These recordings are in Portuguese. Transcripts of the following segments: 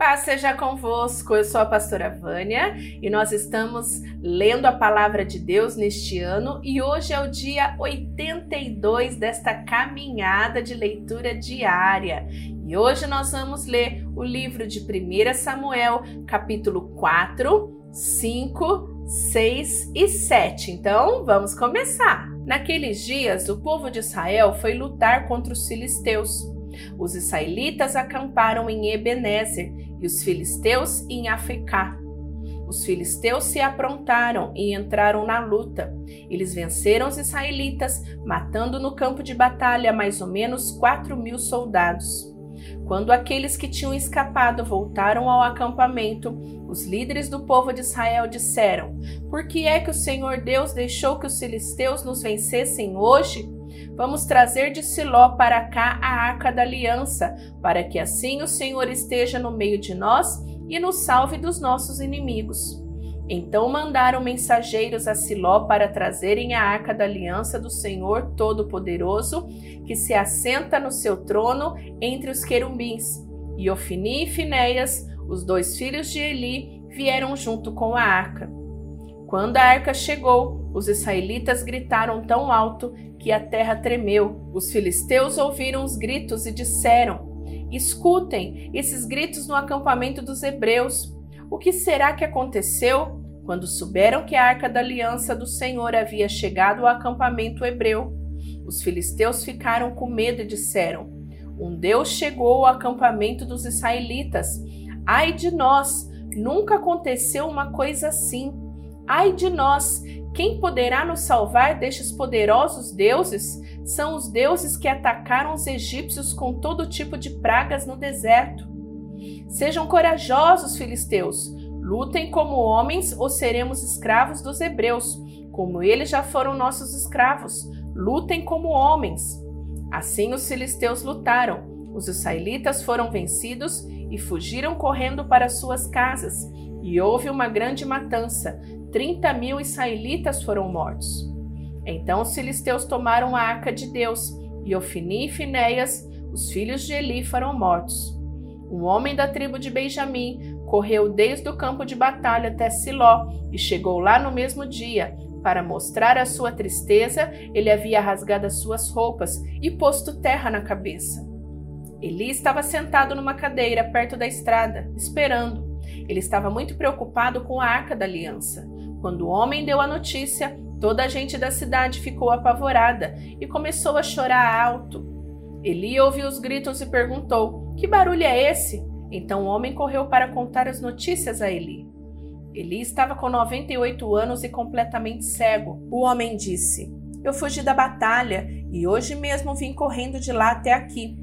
Paz seja convosco, eu sou a pastora Vânia e nós estamos lendo a palavra de Deus neste ano e hoje é o dia 82 desta caminhada de leitura diária. E hoje nós vamos ler o livro de 1 Samuel, capítulo 4, 5, 6 e 7. Então vamos começar. Naqueles dias, o povo de Israel foi lutar contra os filisteus. Os israelitas acamparam em Ebenezer e os filisteus em Afecá. Os filisteus se aprontaram e entraram na luta. Eles venceram os israelitas, matando no campo de batalha mais ou menos quatro mil soldados. Quando aqueles que tinham escapado voltaram ao acampamento, os líderes do povo de Israel disseram: Por que é que o Senhor Deus deixou que os filisteus nos vencessem hoje? Vamos trazer de Siló para cá a arca da aliança, para que assim o Senhor esteja no meio de nós e nos salve dos nossos inimigos. Então mandaram mensageiros a Siló para trazerem a arca da aliança do Senhor Todo-Poderoso, que se assenta no seu trono entre os querubins. E Ofni e Finéias, os dois filhos de Eli, vieram junto com a arca. Quando a arca chegou, os israelitas gritaram tão alto que a terra tremeu. Os filisteus ouviram os gritos e disseram: Escutem esses gritos no acampamento dos hebreus. O que será que aconteceu? Quando souberam que a arca da aliança do Senhor havia chegado ao acampamento hebreu, os filisteus ficaram com medo e disseram: Um Deus chegou ao acampamento dos israelitas. Ai de nós! Nunca aconteceu uma coisa assim. Ai de nós! Quem poderá nos salvar destes poderosos deuses? São os deuses que atacaram os egípcios com todo tipo de pragas no deserto. Sejam corajosos, filisteus. Lutem como homens ou seremos escravos dos hebreus, como eles já foram nossos escravos. Lutem como homens. Assim os filisteus lutaram. Os israelitas foram vencidos e fugiram correndo para suas casas. E houve uma grande matança. 30 mil israelitas foram mortos. Então os filisteus tomaram a arca de Deus, e Ofni e Finéias, os filhos de Eli, foram mortos. Um homem da tribo de Benjamim correu desde o campo de batalha até Siló e chegou lá no mesmo dia. Para mostrar a sua tristeza, ele havia rasgado as suas roupas e posto terra na cabeça. Eli estava sentado numa cadeira perto da estrada, esperando. Ele estava muito preocupado com a arca da aliança. Quando o homem deu a notícia, toda a gente da cidade ficou apavorada e começou a chorar alto. Eli ouviu os gritos e perguntou: Que barulho é esse? Então o homem correu para contar as notícias a Eli. Eli estava com 98 anos e completamente cego. O homem disse: Eu fugi da batalha e hoje mesmo vim correndo de lá até aqui.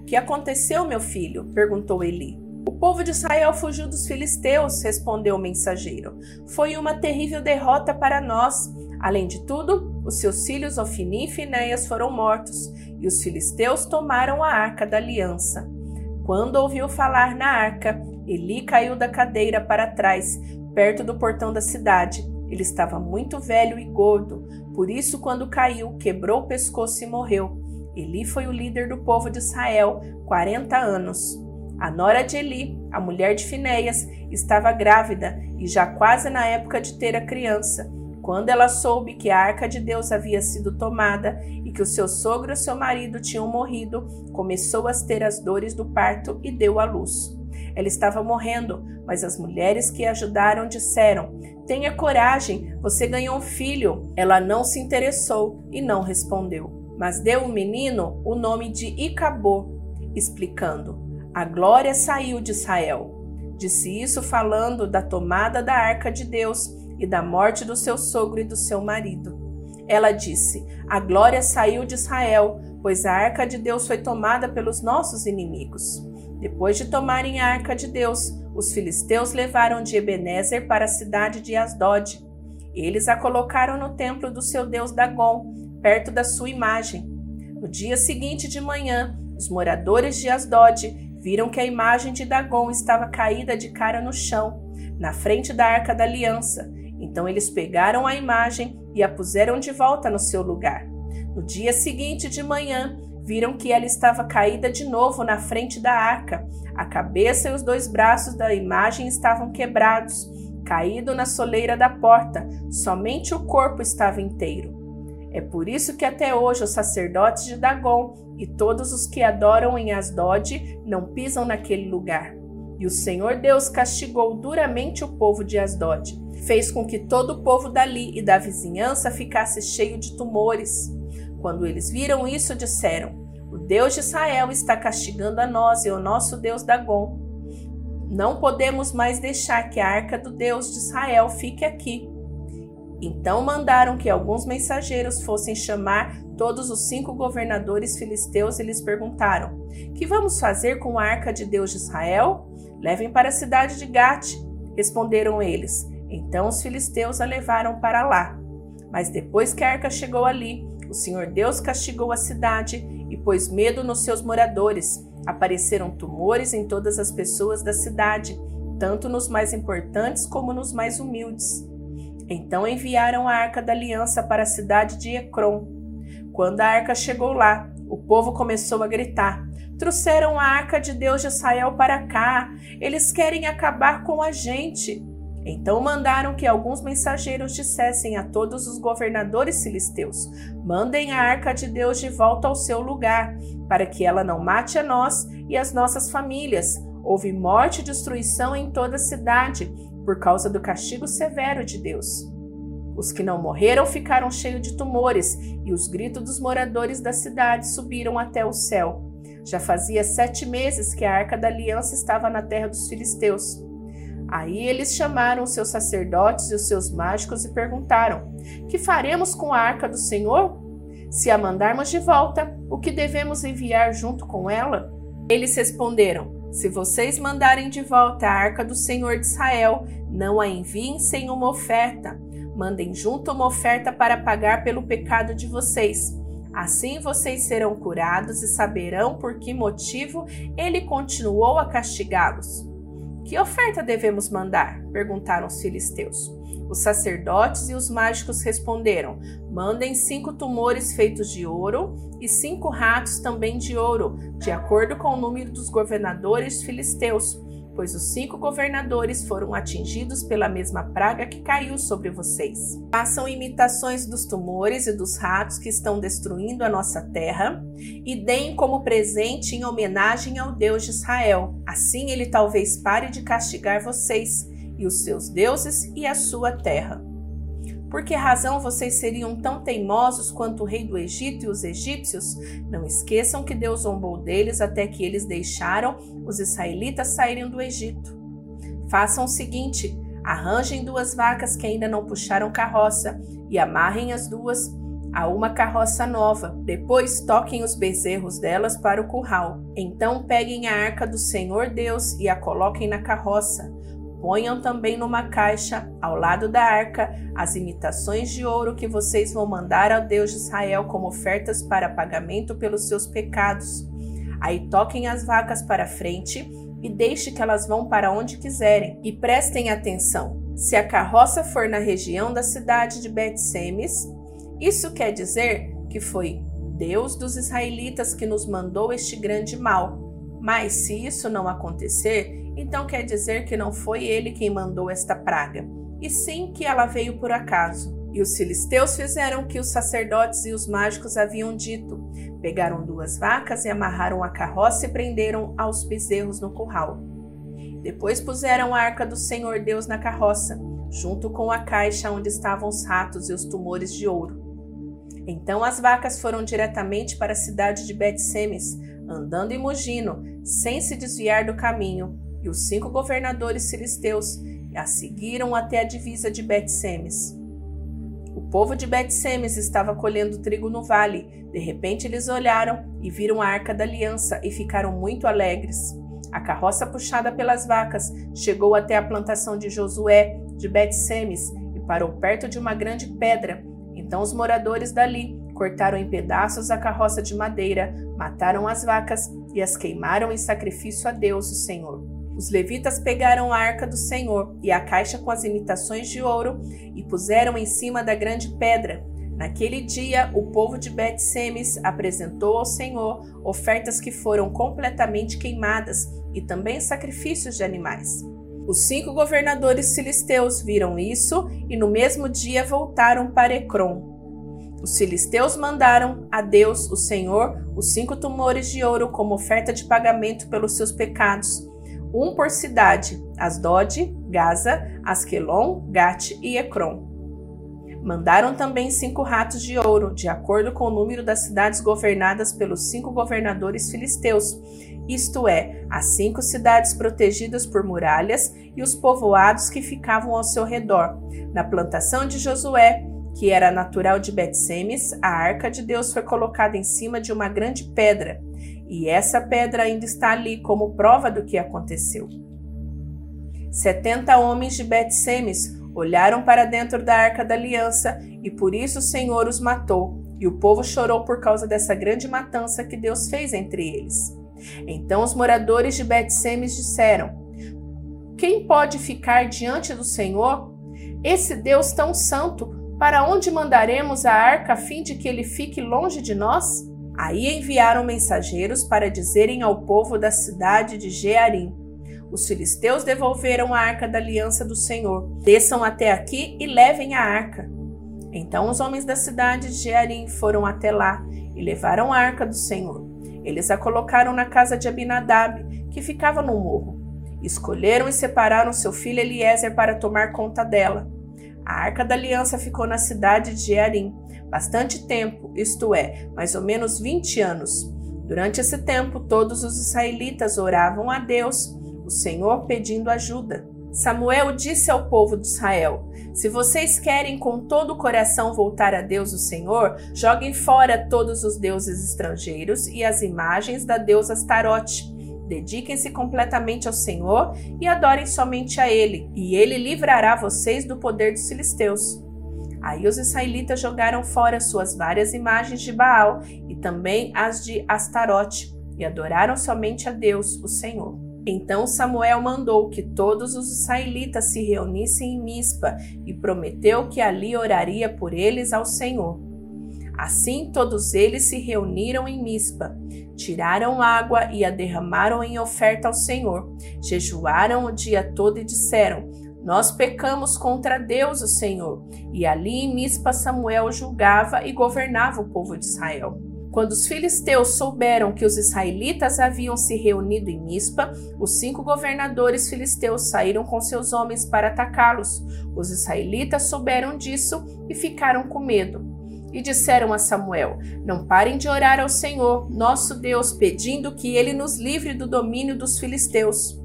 O que aconteceu, meu filho? perguntou Eli. O povo de Israel fugiu dos filisteus, respondeu o mensageiro. Foi uma terrível derrota para nós. Além de tudo, os seus filhos Ofni e Finéias foram mortos, e os filisteus tomaram a arca da aliança. Quando ouviu falar na arca, Eli caiu da cadeira para trás, perto do portão da cidade. Ele estava muito velho e gordo, por isso, quando caiu, quebrou o pescoço e morreu. Eli foi o líder do povo de Israel, 40 anos. A nora de Eli, a mulher de Finéias, estava grávida e já quase na época de ter a criança. Quando ela soube que a arca de Deus havia sido tomada e que o seu sogro e o seu marido tinham morrido, começou a ter as dores do parto e deu à luz. Ela estava morrendo, mas as mulheres que a ajudaram disseram: Tenha coragem, você ganhou um filho. Ela não se interessou e não respondeu, mas deu ao menino o nome de Icabô, explicando: a glória saiu de Israel. Disse isso falando da tomada da arca de Deus e da morte do seu sogro e do seu marido. Ela disse: A glória saiu de Israel, pois a arca de Deus foi tomada pelos nossos inimigos. Depois de tomarem a arca de Deus, os filisteus levaram de Ebenezer para a cidade de Asdod. Eles a colocaram no templo do seu deus Dagon, perto da sua imagem. No dia seguinte de manhã, os moradores de Asdod viram que a imagem de Dagon estava caída de cara no chão, na frente da arca da aliança. Então eles pegaram a imagem e a puseram de volta no seu lugar. No dia seguinte de manhã, viram que ela estava caída de novo na frente da arca. A cabeça e os dois braços da imagem estavam quebrados, caído na soleira da porta, somente o corpo estava inteiro. É por isso que até hoje os sacerdotes de Dagon e todos os que adoram em Asdod não pisam naquele lugar. E o Senhor Deus castigou duramente o povo de Asdod. Fez com que todo o povo dali e da vizinhança ficasse cheio de tumores. Quando eles viram isso, disseram: O Deus de Israel está castigando a nós e o nosso Deus Dagon. Não podemos mais deixar que a arca do Deus de Israel fique aqui. Então mandaram que alguns mensageiros fossem chamar todos os cinco governadores filisteus e lhes perguntaram: Que vamos fazer com a arca de Deus de Israel? Levem para a cidade de Gate. Responderam eles. Então os filisteus a levaram para lá. Mas depois que a arca chegou ali, o Senhor Deus castigou a cidade e pôs medo nos seus moradores. Apareceram tumores em todas as pessoas da cidade, tanto nos mais importantes como nos mais humildes. Então enviaram a arca da aliança para a cidade de Ecrom. Quando a arca chegou lá, o povo começou a gritar: Trouxeram a arca de Deus de Israel para cá. Eles querem acabar com a gente. Então mandaram que alguns mensageiros dissessem a todos os governadores filisteus: Mandem a arca de Deus de volta ao seu lugar, para que ela não mate a nós e as nossas famílias. Houve morte e destruição em toda a cidade, por causa do castigo severo de Deus. Os que não morreram ficaram cheios de tumores, e os gritos dos moradores da cidade subiram até o céu. Já fazia sete meses que a arca da aliança estava na terra dos filisteus. Aí eles chamaram os seus sacerdotes e os seus mágicos e perguntaram: Que faremos com a arca do Senhor? Se a mandarmos de volta, o que devemos enviar junto com ela? Eles responderam: se vocês mandarem de volta a arca do Senhor de Israel, não a enviem sem uma oferta. Mandem junto uma oferta para pagar pelo pecado de vocês. Assim vocês serão curados e saberão por que motivo ele continuou a castigá-los. Que oferta devemos mandar? perguntaram os filisteus. Os sacerdotes e os mágicos responderam: Mandem cinco tumores feitos de ouro e cinco ratos também de ouro, de acordo com o número dos governadores filisteus, pois os cinco governadores foram atingidos pela mesma praga que caiu sobre vocês. Façam imitações dos tumores e dos ratos que estão destruindo a nossa terra e deem como presente em homenagem ao Deus de Israel. Assim ele talvez pare de castigar vocês e os seus deuses e a sua terra. Por que razão vocês seriam tão teimosos quanto o rei do Egito e os egípcios? Não esqueçam que Deus zombou deles até que eles deixaram os israelitas saírem do Egito. Façam o seguinte: arranjem duas vacas que ainda não puxaram carroça e amarrem as duas a uma carroça nova. Depois toquem os bezerros delas para o curral. Então peguem a arca do Senhor Deus e a coloquem na carroça. Ponham também numa caixa, ao lado da arca, as imitações de ouro que vocês vão mandar ao Deus de Israel como ofertas para pagamento pelos seus pecados. Aí toquem as vacas para frente e deixe que elas vão para onde quiserem. E prestem atenção: se a carroça for na região da cidade de Bet-Semes, isso quer dizer que foi Deus dos israelitas que nos mandou este grande mal. Mas se isso não acontecer, então quer dizer que não foi ele quem mandou esta praga, e sim que ela veio por acaso. E os filisteus fizeram o que os sacerdotes e os mágicos haviam dito. Pegaram duas vacas e amarraram a carroça e prenderam aos bezerros no curral. Depois puseram a arca do Senhor Deus na carroça, junto com a caixa onde estavam os ratos e os tumores de ouro. Então as vacas foram diretamente para a cidade de Bet-Semes, andando e mugindo, sem se desviar do caminho, e os cinco governadores filisteus a seguiram até a divisa de Bet-Semes. O povo de Bet-Semes estava colhendo trigo no vale. De repente eles olharam e viram a arca da aliança e ficaram muito alegres. A carroça puxada pelas vacas chegou até a plantação de Josué de Bet-Semes e parou perto de uma grande pedra. Então os moradores dali cortaram em pedaços a carroça de madeira, mataram as vacas e as queimaram em sacrifício a Deus, o Senhor. Os levitas pegaram a arca do Senhor e a caixa com as imitações de ouro e puseram em cima da grande pedra. Naquele dia, o povo de Bet-Semes apresentou ao Senhor ofertas que foram completamente queimadas e também sacrifícios de animais. Os cinco governadores filisteus viram isso e no mesmo dia voltaram para Ecrom. Os filisteus mandaram a Deus, o Senhor, os cinco tumores de ouro como oferta de pagamento pelos seus pecados, um por cidade: Asdod, Gaza, Asquelon, Gate e Ecrom. Mandaram também cinco ratos de ouro, de acordo com o número das cidades governadas pelos cinco governadores filisteus, isto é, as cinco cidades protegidas por muralhas e os povoados que ficavam ao seu redor. Na plantação de Josué, que era natural de Betsemes, a arca de Deus foi colocada em cima de uma grande pedra, e essa pedra ainda está ali como prova do que aconteceu. Setenta homens de Betsemes olharam para dentro da arca da aliança e por isso o Senhor os matou. E o povo chorou por causa dessa grande matança que Deus fez entre eles. Então os moradores de Bet-Semes disseram: Quem pode ficar diante do Senhor? Esse Deus tão santo, para onde mandaremos a arca a fim de que ele fique longe de nós? Aí enviaram mensageiros para dizerem ao povo da cidade de Jearim: os filisteus devolveram a arca da aliança do Senhor. Desçam até aqui e levem a arca. Então os homens da cidade de Jearim foram até lá e levaram a arca do Senhor. Eles a colocaram na casa de Abinadab, que ficava no morro. Escolheram e separaram seu filho Eliezer para tomar conta dela. A arca da aliança ficou na cidade de Jearim bastante tempo, isto é, mais ou menos 20 anos. Durante esse tempo, todos os israelitas oravam a Deus o Senhor pedindo ajuda. Samuel disse ao povo de Israel: Se vocês querem com todo o coração voltar a Deus, o Senhor, joguem fora todos os deuses estrangeiros e as imagens da deusa Astarote. Dediquem-se completamente ao Senhor e adorem somente a Ele, e Ele livrará vocês do poder dos filisteus. Aí os israelitas jogaram fora suas várias imagens de Baal e também as de Astarote, e adoraram somente a Deus, o Senhor. Então Samuel mandou que todos os israelitas se reunissem em Mispa e prometeu que ali oraria por eles ao Senhor. Assim todos eles se reuniram em Mispa, tiraram água e a derramaram em oferta ao Senhor, jejuaram o dia todo e disseram: Nós pecamos contra Deus, o Senhor. E ali em Mispa Samuel julgava e governava o povo de Israel. Quando os filisteus souberam que os israelitas haviam se reunido em Mispa, os cinco governadores filisteus saíram com seus homens para atacá-los. Os israelitas souberam disso e ficaram com medo. E disseram a Samuel: Não parem de orar ao Senhor, nosso Deus, pedindo que ele nos livre do domínio dos filisteus.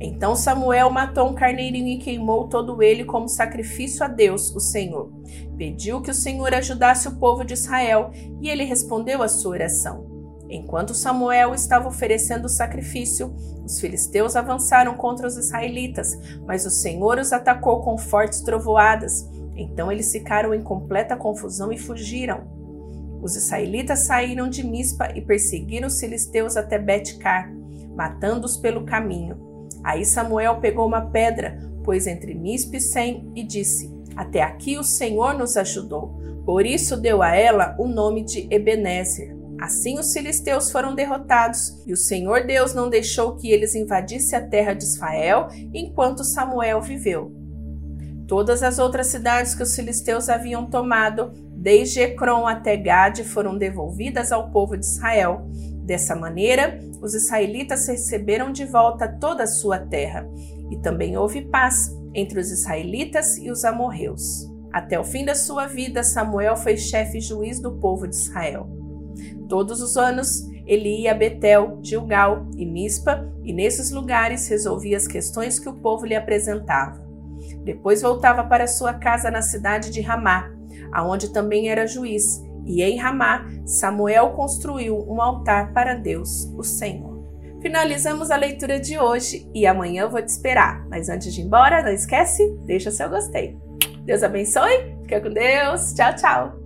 Então Samuel matou um carneirinho e queimou todo ele como sacrifício a Deus, o Senhor. Pediu que o Senhor ajudasse o povo de Israel e ele respondeu à sua oração. Enquanto Samuel estava oferecendo o sacrifício, os filisteus avançaram contra os israelitas, mas o Senhor os atacou com fortes trovoadas. Então eles ficaram em completa confusão e fugiram. Os israelitas saíram de Mispa e perseguiram os filisteus até Bet-Car, matando-os pelo caminho. Aí Samuel pegou uma pedra, pôs entre Mispe e Sem e disse: Até aqui o Senhor nos ajudou. Por isso deu a ela o nome de Ebenezer. Assim os filisteus foram derrotados, e o Senhor Deus não deixou que eles invadissem a terra de Israel enquanto Samuel viveu. Todas as outras cidades que os filisteus haviam tomado, desde Ecrom até Gade, foram devolvidas ao povo de Israel. Dessa maneira, os israelitas receberam de volta toda a sua terra, e também houve paz entre os israelitas e os amorreus. Até o fim da sua vida, Samuel foi chefe e juiz do povo de Israel. Todos os anos, ele ia a Betel, Gilgal e Mispa, e nesses lugares resolvia as questões que o povo lhe apresentava. Depois voltava para sua casa na cidade de Ramá, aonde também era juiz, e em Ramá, Samuel construiu um altar para Deus, o Senhor. Finalizamos a leitura de hoje e amanhã eu vou te esperar. Mas antes de ir embora, não esquece, deixa seu gostei. Deus abençoe, fica com Deus, tchau, tchau.